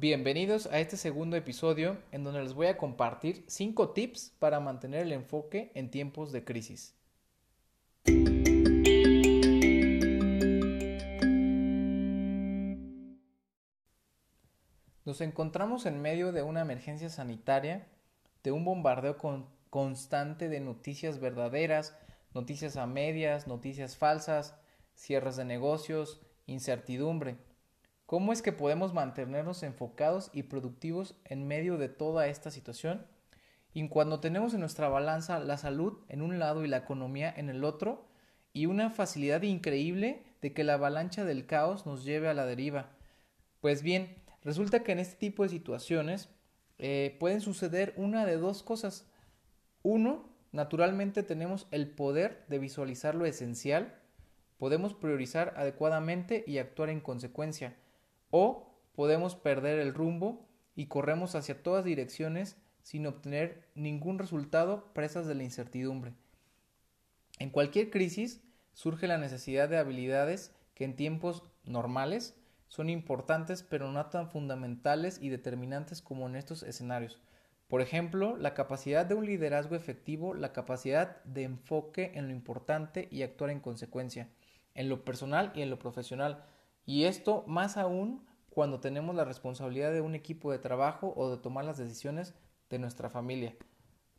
Bienvenidos a este segundo episodio en donde les voy a compartir 5 tips para mantener el enfoque en tiempos de crisis. Nos encontramos en medio de una emergencia sanitaria, de un bombardeo constante de noticias verdaderas, noticias a medias, noticias falsas, cierres de negocios, incertidumbre. ¿Cómo es que podemos mantenernos enfocados y productivos en medio de toda esta situación? Y cuando tenemos en nuestra balanza la salud en un lado y la economía en el otro, y una facilidad increíble de que la avalancha del caos nos lleve a la deriva. Pues bien, resulta que en este tipo de situaciones eh, pueden suceder una de dos cosas. Uno, naturalmente tenemos el poder de visualizar lo esencial, podemos priorizar adecuadamente y actuar en consecuencia o podemos perder el rumbo y corremos hacia todas direcciones sin obtener ningún resultado presas de la incertidumbre. En cualquier crisis surge la necesidad de habilidades que en tiempos normales son importantes pero no tan fundamentales y determinantes como en estos escenarios. Por ejemplo, la capacidad de un liderazgo efectivo, la capacidad de enfoque en lo importante y actuar en consecuencia, en lo personal y en lo profesional, y esto más aún cuando tenemos la responsabilidad de un equipo de trabajo o de tomar las decisiones de nuestra familia.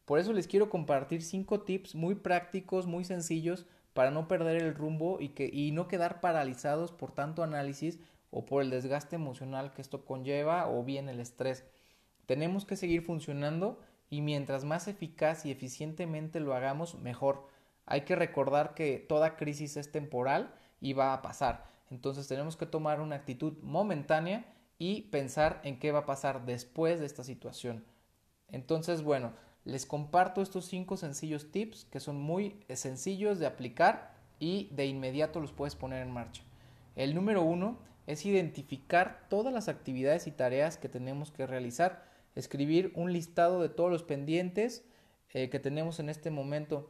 Por eso les quiero compartir cinco tips muy prácticos, muy sencillos, para no perder el rumbo y, que, y no quedar paralizados por tanto análisis o por el desgaste emocional que esto conlleva o bien el estrés. Tenemos que seguir funcionando y mientras más eficaz y eficientemente lo hagamos, mejor. Hay que recordar que toda crisis es temporal y va a pasar. Entonces tenemos que tomar una actitud momentánea y pensar en qué va a pasar después de esta situación. Entonces, bueno, les comparto estos cinco sencillos tips que son muy sencillos de aplicar y de inmediato los puedes poner en marcha. El número uno es identificar todas las actividades y tareas que tenemos que realizar, escribir un listado de todos los pendientes eh, que tenemos en este momento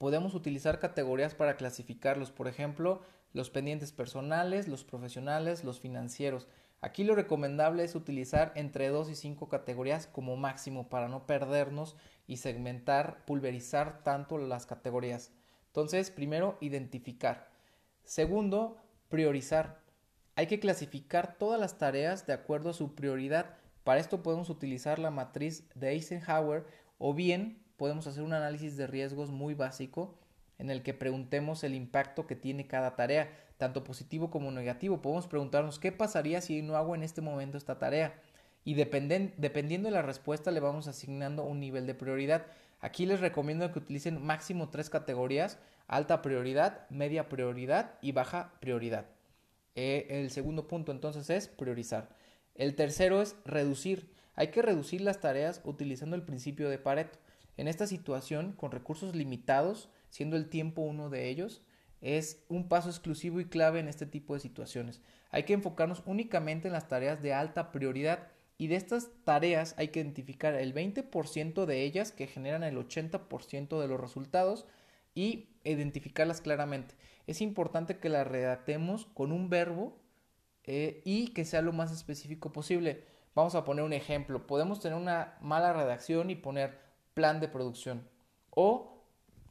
podemos utilizar categorías para clasificarlos, por ejemplo, los pendientes personales, los profesionales, los financieros. Aquí lo recomendable es utilizar entre 2 y 5 categorías como máximo para no perdernos y segmentar, pulverizar tanto las categorías. Entonces, primero, identificar. Segundo, priorizar. Hay que clasificar todas las tareas de acuerdo a su prioridad. Para esto podemos utilizar la matriz de Eisenhower o bien podemos hacer un análisis de riesgos muy básico en el que preguntemos el impacto que tiene cada tarea, tanto positivo como negativo. Podemos preguntarnos qué pasaría si no hago en este momento esta tarea. Y dependiendo de la respuesta le vamos asignando un nivel de prioridad. Aquí les recomiendo que utilicen máximo tres categorías, alta prioridad, media prioridad y baja prioridad. Eh, el segundo punto entonces es priorizar. El tercero es reducir. Hay que reducir las tareas utilizando el principio de Pareto. En esta situación, con recursos limitados, siendo el tiempo uno de ellos, es un paso exclusivo y clave en este tipo de situaciones. Hay que enfocarnos únicamente en las tareas de alta prioridad y de estas tareas hay que identificar el 20% de ellas que generan el 80% de los resultados y identificarlas claramente. Es importante que las redactemos con un verbo eh, y que sea lo más específico posible. Vamos a poner un ejemplo. Podemos tener una mala redacción y poner plan de producción o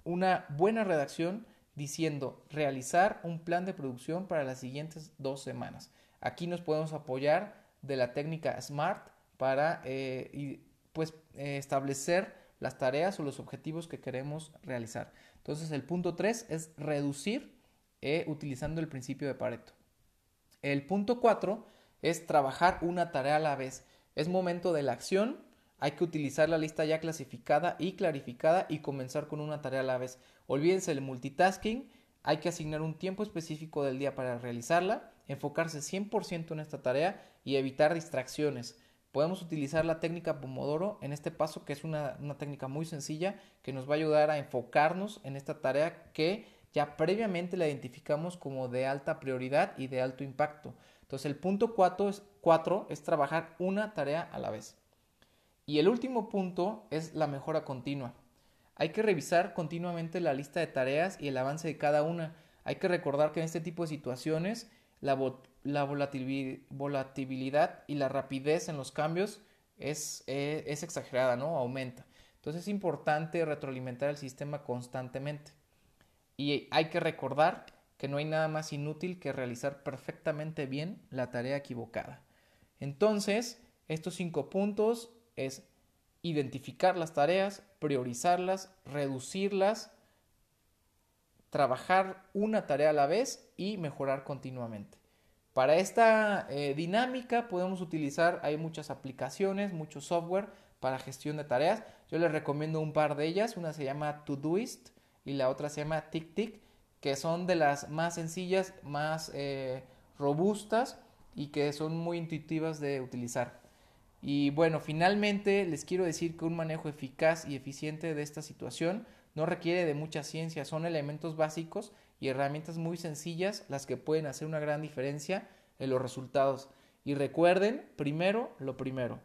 una buena redacción diciendo realizar un plan de producción para las siguientes dos semanas. Aquí nos podemos apoyar de la técnica SMART para eh, pues, eh, establecer las tareas o los objetivos que queremos realizar. Entonces el punto 3 es reducir eh, utilizando el principio de Pareto. El punto 4 es trabajar una tarea a la vez. Es momento de la acción hay que utilizar la lista ya clasificada y clarificada y comenzar con una tarea a la vez. Olvídense del multitasking, hay que asignar un tiempo específico del día para realizarla, enfocarse 100% en esta tarea y evitar distracciones. Podemos utilizar la técnica Pomodoro en este paso, que es una, técnica muy sencilla que nos va a ayudar a enfocarnos en esta tarea que ya previamente la identificamos como de alta prioridad y de alto impacto. Entonces el punto 4 es, 4 es trabajar una tarea a la vez. Y el último punto es la mejora continua. Hay que revisar continuamente la lista de tareas y el avance de cada una. Hay que recordar que en este tipo de situaciones la, la volatilidad y la rapidez en los cambios es, eh, es exagerada, ¿no? Aumenta. Entonces es importante retroalimentar el sistema constantemente. Y hay que recordar que no hay nada más inútil que realizar perfectamente bien la tarea equivocada. Entonces, estos cinco puntos es identificar las tareas, priorizarlas, reducirlas, trabajar una tarea a la vez y mejorar continuamente. Para esta eh, dinámica podemos utilizar, hay muchas aplicaciones, mucho software para gestión de tareas. Yo les recomiendo un par de ellas. Una se llama Todoist y la otra se llama TickTick, que son de las más sencillas, más eh, robustas y que son muy intuitivas de utilizar. Y bueno, finalmente les quiero decir que un manejo eficaz y eficiente de esta situación no requiere de mucha ciencia, son elementos básicos y herramientas muy sencillas las que pueden hacer una gran diferencia en los resultados. Y recuerden, primero lo primero.